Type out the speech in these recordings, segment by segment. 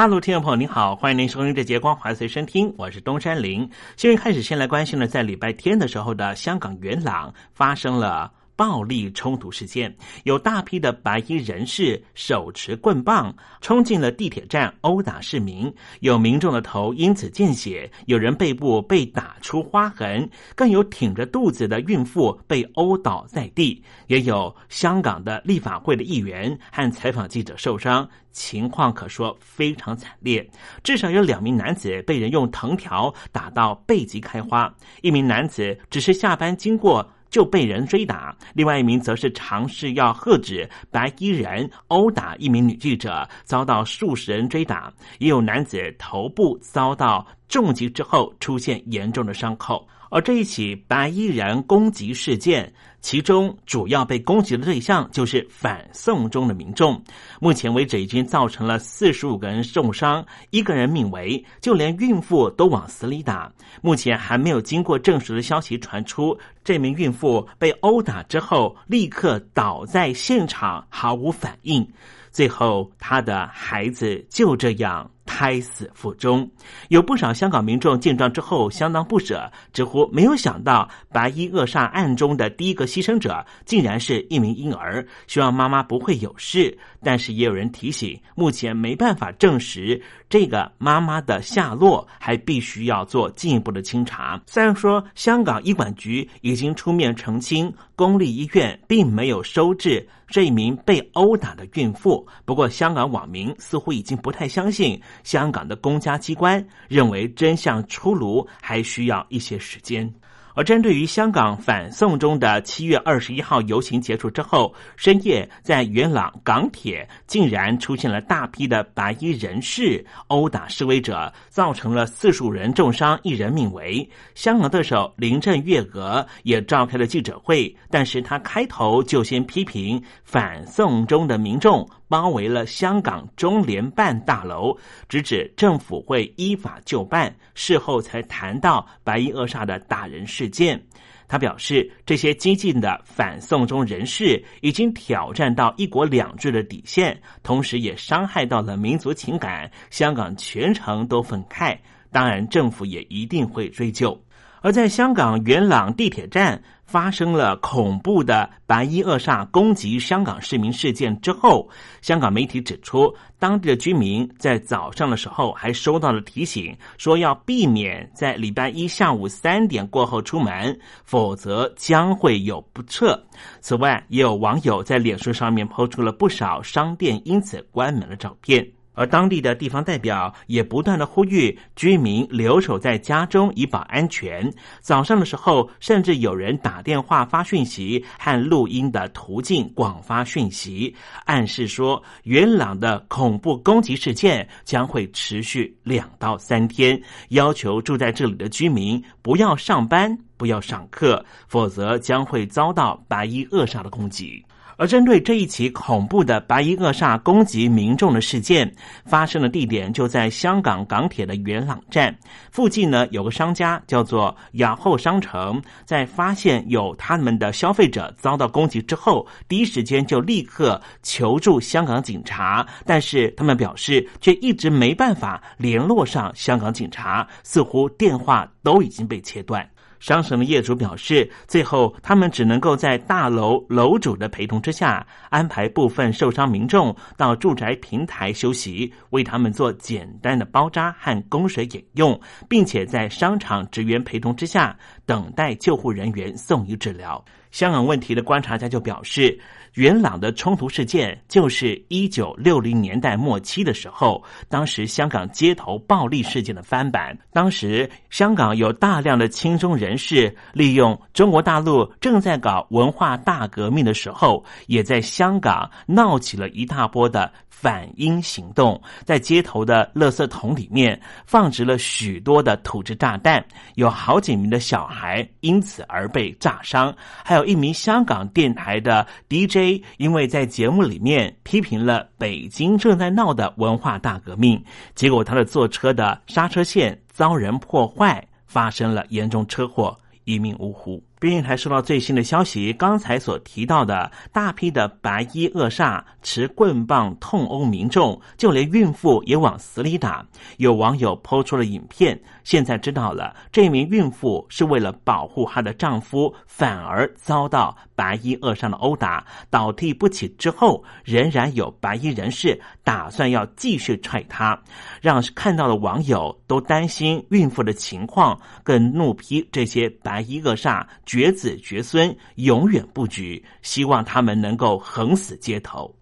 大陆听众朋友您好，欢迎您收听这节光华随身听，我是东山林。新闻开始，先来关心呢，在礼拜天的时候的香港元朗发生了。暴力冲突事件，有大批的白衣人士手持棍棒冲进了地铁站，殴打市民。有民众的头因此见血，有人背部被打出花痕，更有挺着肚子的孕妇被殴倒在地。也有香港的立法会的议员和采访记者受伤，情况可说非常惨烈。至少有两名男子被人用藤条打到背脊开花，一名男子只是下班经过。就被人追打，另外一名则是尝试要喝止白衣人殴打一名女记者，遭到数十人追打，也有男子头部遭到重击之后出现严重的伤口。而这一起白衣人攻击事件。其中主要被攻击的对象就是反送中的民众。目前为止，已经造成了四十五个人受伤，一个人命危，就连孕妇都往死里打。目前还没有经过证实的消息传出，这名孕妇被殴打之后立刻倒在现场，毫无反应。最后，她的孩子就这样。胎死腹中，有不少香港民众见状之后相当不舍，直呼没有想到白衣恶煞案中的第一个牺牲者竟然是一名婴儿，希望妈妈不会有事。但是也有人提醒，目前没办法证实这个妈妈的下落，还必须要做进一步的清查。虽然说香港医管局已经出面澄清，公立医院并没有收治这一名被殴打的孕妇，不过香港网民似乎已经不太相信。香港的公家机关认为真相出炉还需要一些时间。而针对于香港反送中的七月二十一号游行结束之后，深夜在元朗港铁竟然出现了大批的白衣人士殴打示威者，造成了四十五人重伤，一人命危。香港特首林郑月娥也召开了记者会，但是他开头就先批评反送中的民众。包围了香港中联办大楼，直指政府会依法就办。事后才谈到白衣恶煞的打人事件，他表示这些激进的反送中人士已经挑战到一国两制的底线，同时也伤害到了民族情感。香港全程都愤慨，当然政府也一定会追究。而在香港元朗地铁站。发生了恐怖的白衣恶煞攻击香港市民事件之后，香港媒体指出，当地的居民在早上的时候还收到了提醒，说要避免在礼拜一下午三点过后出门，否则将会有不测。此外，也有网友在脸书上面抛出了不少商店因此关门的照片。而当地的地方代表也不断的呼吁居民留守在家中以保安全。早上的时候，甚至有人打电话发讯息和录音的途径广发讯息，暗示说元朗的恐怖攻击事件将会持续两到三天，要求住在这里的居民不要上班、不要上课，否则将会遭到白衣恶煞的攻击。而针对这一起恐怖的白衣恶煞攻击民众的事件，发生的地点就在香港港铁的元朗站附近呢。有个商家叫做雅后商城，在发现有他们的消费者遭到攻击之后，第一时间就立刻求助香港警察，但是他们表示却一直没办法联络上香港警察，似乎电话都已经被切断。商城的业主表示，最后他们只能够在大楼楼主的陪同之下，安排部分受伤民众到住宅平台休息，为他们做简单的包扎和供水饮用，并且在商场职员陪同之下，等待救护人员送医治疗。香港问题的观察家就表示。元朗的冲突事件就是一九六零年代末期的时候，当时香港街头暴力事件的翻版。当时香港有大量的亲中人士，利用中国大陆正在搞文化大革命的时候，也在香港闹起了一大波的反英行动，在街头的垃圾桶里面放置了许多的土制炸弹，有好几名的小孩因此而被炸伤，还有一名香港电台的 DJ 因为在节目里面批评了北京正在闹的文化大革命，结果他的坐车的刹车线遭人破坏，发生了严重车祸，一命呜呼。边境台收到最新的消息，刚才所提到的大批的白衣恶煞持棍棒痛殴民众，就连孕妇也往死里打。有网友抛出了影片，现在知道了，这名孕妇是为了保护她的丈夫，反而遭到白衣恶煞的殴打，倒地不起之后，仍然有白衣人士打算要继续踹她，让看到的网友都担心孕妇的情况，更怒批这些白衣恶煞。绝子绝孙，永远不举。希望他们能够横死街头。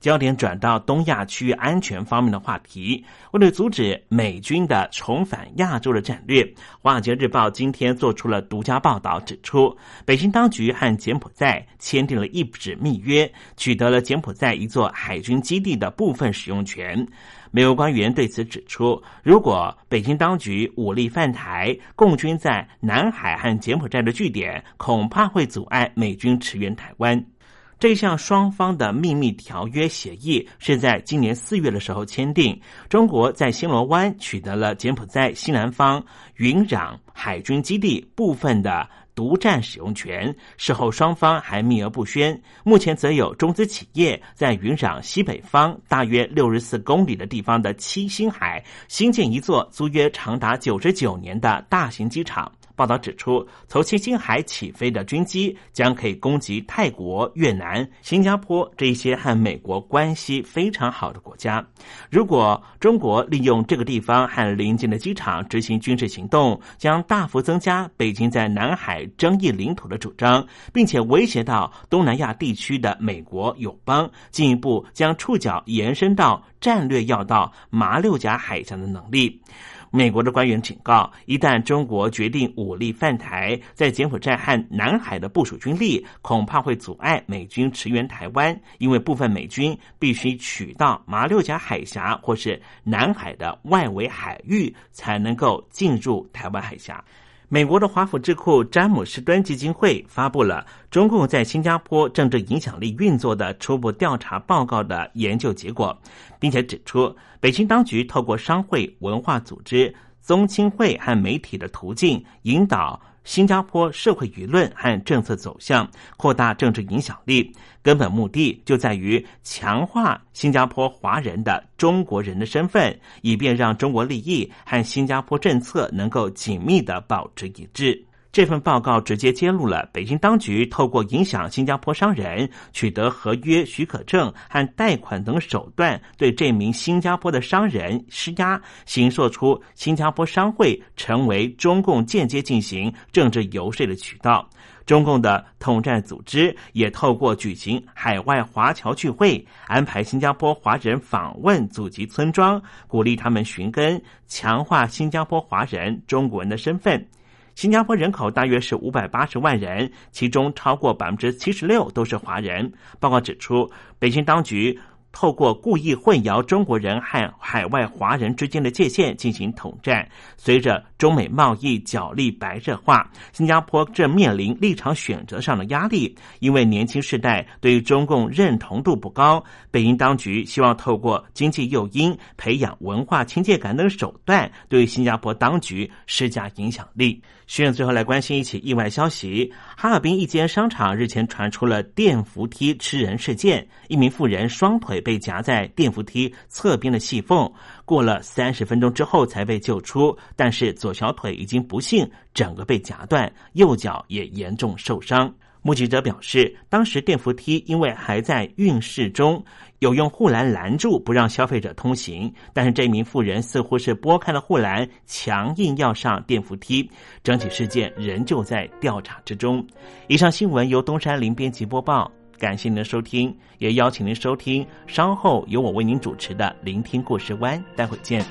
焦点转到东亚区域安全方面的话题。为了阻止美军的重返亚洲的战略，《华尔街日报》今天做出了独家报道，指出北京当局和柬埔寨签订了一纸密约，取得了柬埔寨一座海军基地的部分使用权。美国官员对此指出，如果北京当局武力犯台，共军在南海和柬埔寨的据点恐怕会阻碍美军驰援台湾。这项双方的秘密条约协议是在今年四月的时候签订。中国在新罗湾取得了柬埔寨西南方云壤海军基地部分的。独占使用权，事后双方还秘而不宣。目前则有中资企业在云壤西北方大约六十四公里的地方的七星海新建一座租约长达九十九年的大型机场。报道指出，从七星海起飞的军机将可以攻击泰国、越南、新加坡这些和美国关系非常好的国家。如果中国利用这个地方和邻近的机场执行军事行动，将大幅增加北京在南海争议领土的主张，并且威胁到东南亚地区的美国友邦，进一步将触角延伸到战略要道马六甲海峡的能力。美国的官员警告，一旦中国决定武力犯台，在柬埔寨和南海的部署军力，恐怕会阻碍美军驰援台湾，因为部分美军必须取到马六甲海峡或是南海的外围海域，才能够进入台湾海峡。美国的华府智库詹姆斯敦基金会发布了中共在新加坡政治影响力运作的初步调查报告的研究结果，并且指出，北京当局透过商会、文化组织、宗亲会和媒体的途径引导。新加坡社会舆论和政策走向，扩大政治影响力，根本目的就在于强化新加坡华人的中国人的身份，以便让中国利益和新加坡政策能够紧密的保持一致。这份报告直接揭露了北京当局透过影响新加坡商人取得合约许可证和贷款等手段，对这名新加坡的商人施压，形塑出新加坡商会成为中共间接进行政治游说的渠道。中共的统战组织也透过举行海外华侨聚会，安排新加坡华人访问祖籍村庄，鼓励他们寻根，强化新加坡华人中国人的身份。新加坡人口大约是五百八十万人，其中超过百分之七十六都是华人。报告指出，北京当局。透过故意混淆中国人和海外华人之间的界限进行统战。随着中美贸易角力白热化，新加坡正面临立场选择上的压力。因为年轻世代对于中共认同度不高，北京当局希望透过经济诱因、培养文化亲切感等手段，对新加坡当局施加影响力。宣最后来关心一起意外消息：哈尔滨一间商场日前传出了电扶梯吃人事件，一名妇人双腿。被夹在电扶梯侧边的细缝，过了三十分钟之后才被救出，但是左小腿已经不幸整个被夹断，右脚也严重受伤。目击者表示，当时电扶梯因为还在运势中，有用护栏拦住不让消费者通行，但是这名妇人似乎是拨开了护栏，强硬要上电扶梯。整体事件仍旧在调查之中。以上新闻由东山林编辑播报。感谢您的收听，也邀请您收听稍后由我为您主持的《聆听故事湾》，待会见。